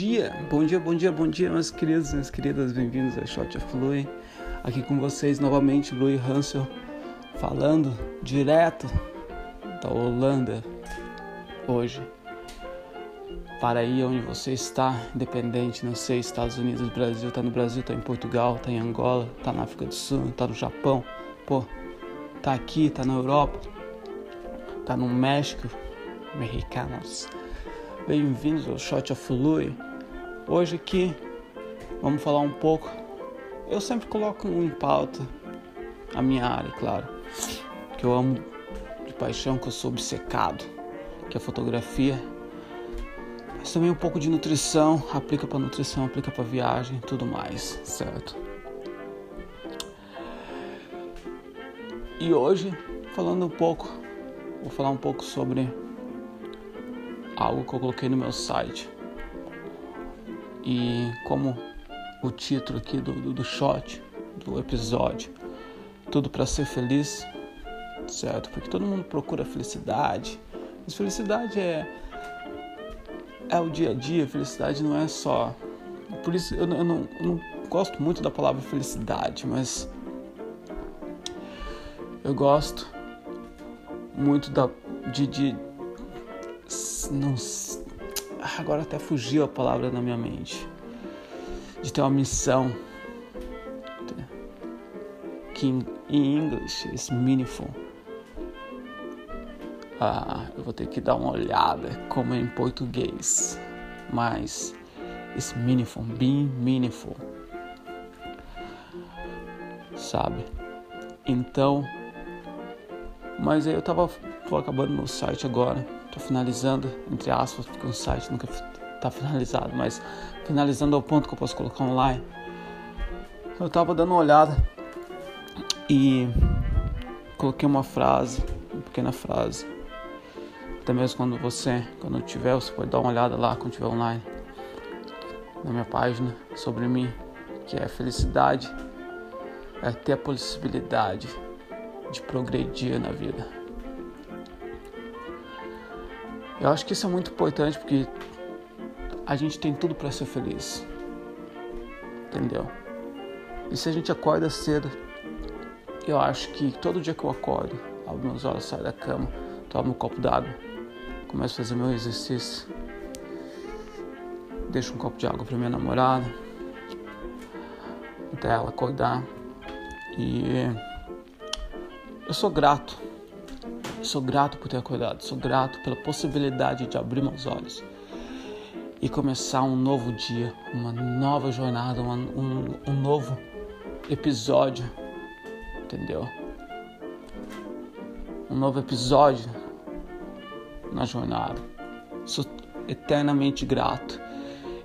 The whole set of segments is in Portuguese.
dia, bom dia, bom dia, bom dia, meus queridos, minhas queridas, bem-vindos ao Shot of Lui. Aqui com vocês novamente, Louis Hansel, falando direto da Holanda hoje. Para aí onde você está, independente, não sei, Estados Unidos, Brasil, tá no Brasil, tá em Portugal, tá em Angola, tá na África do Sul, tá no Japão, pô, tá aqui, tá na Europa, tá no México, mexicanos Bem-vindos ao Shot of Louis. Hoje aqui vamos falar um pouco. Eu sempre coloco em pauta a minha área, claro, que eu amo de paixão, que eu sou obcecado, que é fotografia. Mas também um pouco de nutrição, aplica para nutrição, aplica para viagem, tudo mais, certo? E hoje, falando um pouco, vou falar um pouco sobre algo que eu coloquei no meu site. E como o título aqui do, do, do shot, do episódio, tudo para ser feliz, certo? Porque todo mundo procura felicidade. Mas felicidade é é o dia a dia, felicidade não é só. Por isso eu, eu, não, eu não gosto muito da palavra felicidade, mas eu gosto muito da, de, de não agora até fugiu a palavra na minha mente. De ter uma missão. Que em inglês é meaningful. Ah, eu vou ter que dar uma olhada como é em português. Mas it's meaningful being meaningful. Sabe? Então mas aí eu tava tô acabando meu site agora finalizando, entre aspas, porque o site nunca está finalizado, mas finalizando ao ponto que eu posso colocar online. Eu estava dando uma olhada e coloquei uma frase, uma pequena frase. Até mesmo quando você, quando tiver, você pode dar uma olhada lá quando tiver online na minha página sobre mim, que é felicidade é ter a possibilidade de progredir na vida. Eu acho que isso é muito importante porque a gente tem tudo para ser feliz. Entendeu? E se a gente acorda cedo, eu acho que todo dia que eu acordo, meus olhos, saio da cama, tomo um copo d'água, começo a fazer meu exercício, deixo um copo de água para minha namorada, até ela acordar. E eu sou grato Sou grato por ter acordado, sou grato pela possibilidade de abrir meus olhos e começar um novo dia, uma nova jornada, uma, um, um novo episódio, entendeu? Um novo episódio na jornada. Sou eternamente grato.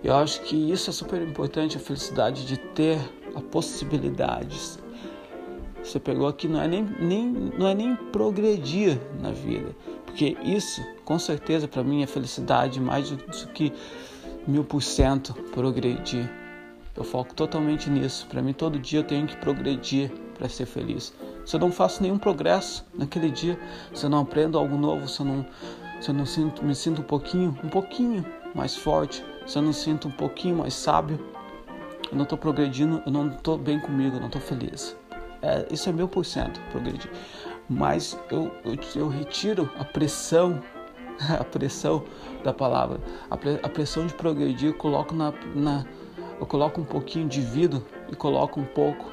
Eu acho que isso é super importante, a felicidade de ter a possibilidade você pegou aqui não é nem, nem, não é nem progredir na vida. Porque isso, com certeza, para mim é felicidade mais do que mil por cento progredir. Eu foco totalmente nisso. Para mim, todo dia eu tenho que progredir para ser feliz. Se eu não faço nenhum progresso naquele dia, se eu não aprendo algo novo, se eu não, se eu não sinto, me sinto um pouquinho, um pouquinho mais forte, se eu não sinto um pouquinho mais sábio, eu não estou progredindo, eu não estou bem comigo, eu não estou feliz. É, isso é mil por cento progredir. Mas eu, eu, eu, retiro a pressão, a pressão da palavra, a, pre, a pressão de progredir, eu coloco na, na, eu coloco um pouquinho de vida e coloco um pouco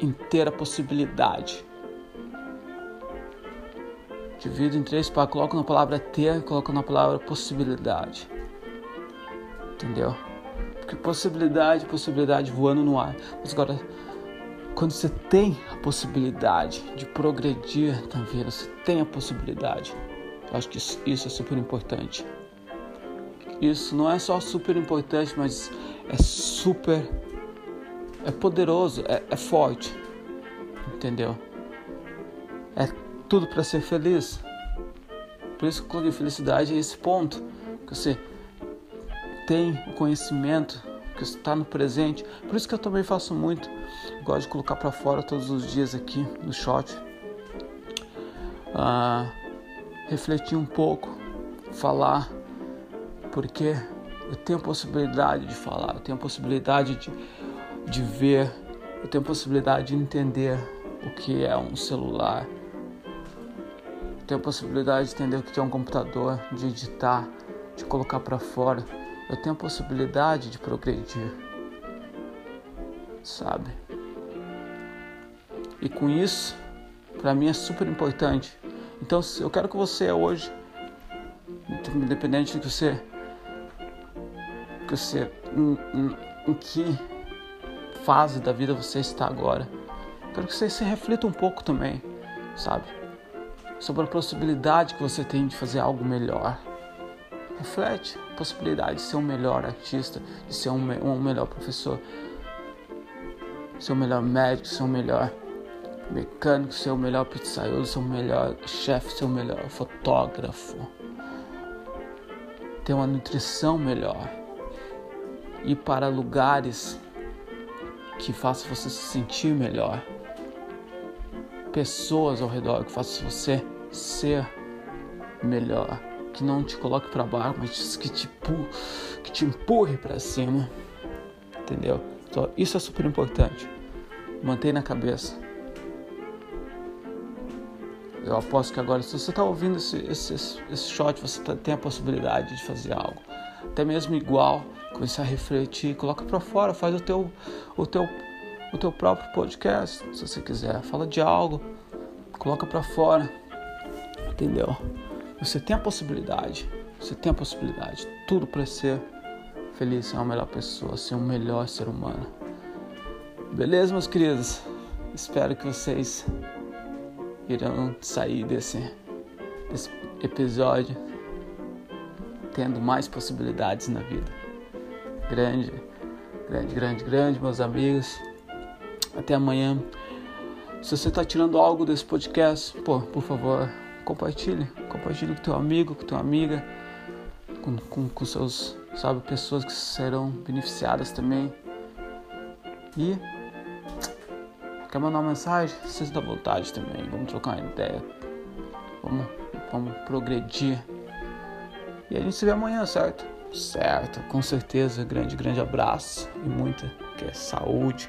em ter a possibilidade. Divido em três para coloco na palavra ter, coloco na palavra possibilidade. Entendeu? Porque possibilidade, possibilidade voando no ar. Mas agora quando você tem a possibilidade de progredir na vida, você tem a possibilidade. Eu acho que isso, isso é super importante. Isso não é só super importante, mas é super. É poderoso, é, é forte. Entendeu? É tudo para ser feliz. Por isso que a felicidade é esse ponto. Que você tem o conhecimento que está no presente. Por isso que eu também faço muito. Gosto de colocar para fora todos os dias aqui no shot. Ah, refletir um pouco, falar, porque Eu tenho possibilidade de falar, eu tenho possibilidade de, de ver, eu tenho possibilidade de entender o que é um celular. Eu tenho possibilidade de entender o que é um computador, de editar, de colocar para fora. Eu tenho possibilidade de progredir. Sabe? E com isso, para mim é super importante. Então, eu quero que você hoje, independente do que você, que você, em, em, em que fase da vida você está agora, quero que você se reflita um pouco também, sabe? Sobre a possibilidade que você tem de fazer algo melhor. Reflete a possibilidade de ser um melhor artista, de ser um, um melhor professor, ser um melhor médico, ser um melhor mecânico, ser o melhor pizzaiolo, ser o melhor chefe, ser o melhor fotógrafo, ter uma nutrição melhor, ir para lugares que façam você se sentir melhor, pessoas ao redor que façam você ser melhor, que não te coloque para baixo, mas que te, que te empurre para cima, entendeu? Então isso é super importante. Mantenha na cabeça eu aposto que agora, se você está ouvindo esse, esse, esse shot, você tá, tem a possibilidade de fazer algo. Até mesmo igual, começar a refletir, coloca para fora, faz o teu, o, teu, o teu próprio podcast, se você quiser. Fala de algo, coloca para fora, entendeu? Você tem a possibilidade, você tem a possibilidade, tudo para ser feliz, ser uma melhor pessoa, ser um melhor ser humano. Beleza, meus queridos? Espero que vocês irão sair desse, desse episódio tendo mais possibilidades na vida. Grande, grande, grande, grande, meus amigos. Até amanhã. Se você está tirando algo desse podcast, pô, por favor, compartilhe. Compartilhe com teu amigo, com tua amiga, com, com, com seus, sabe, pessoas que serão beneficiadas também. E Quer mandar uma mensagem? Vocês dá vontade também. Vamos trocar uma ideia. Vamos, vamos progredir. E a gente se vê amanhã, certo? Certo, com certeza. Grande, grande abraço e muita que é saúde.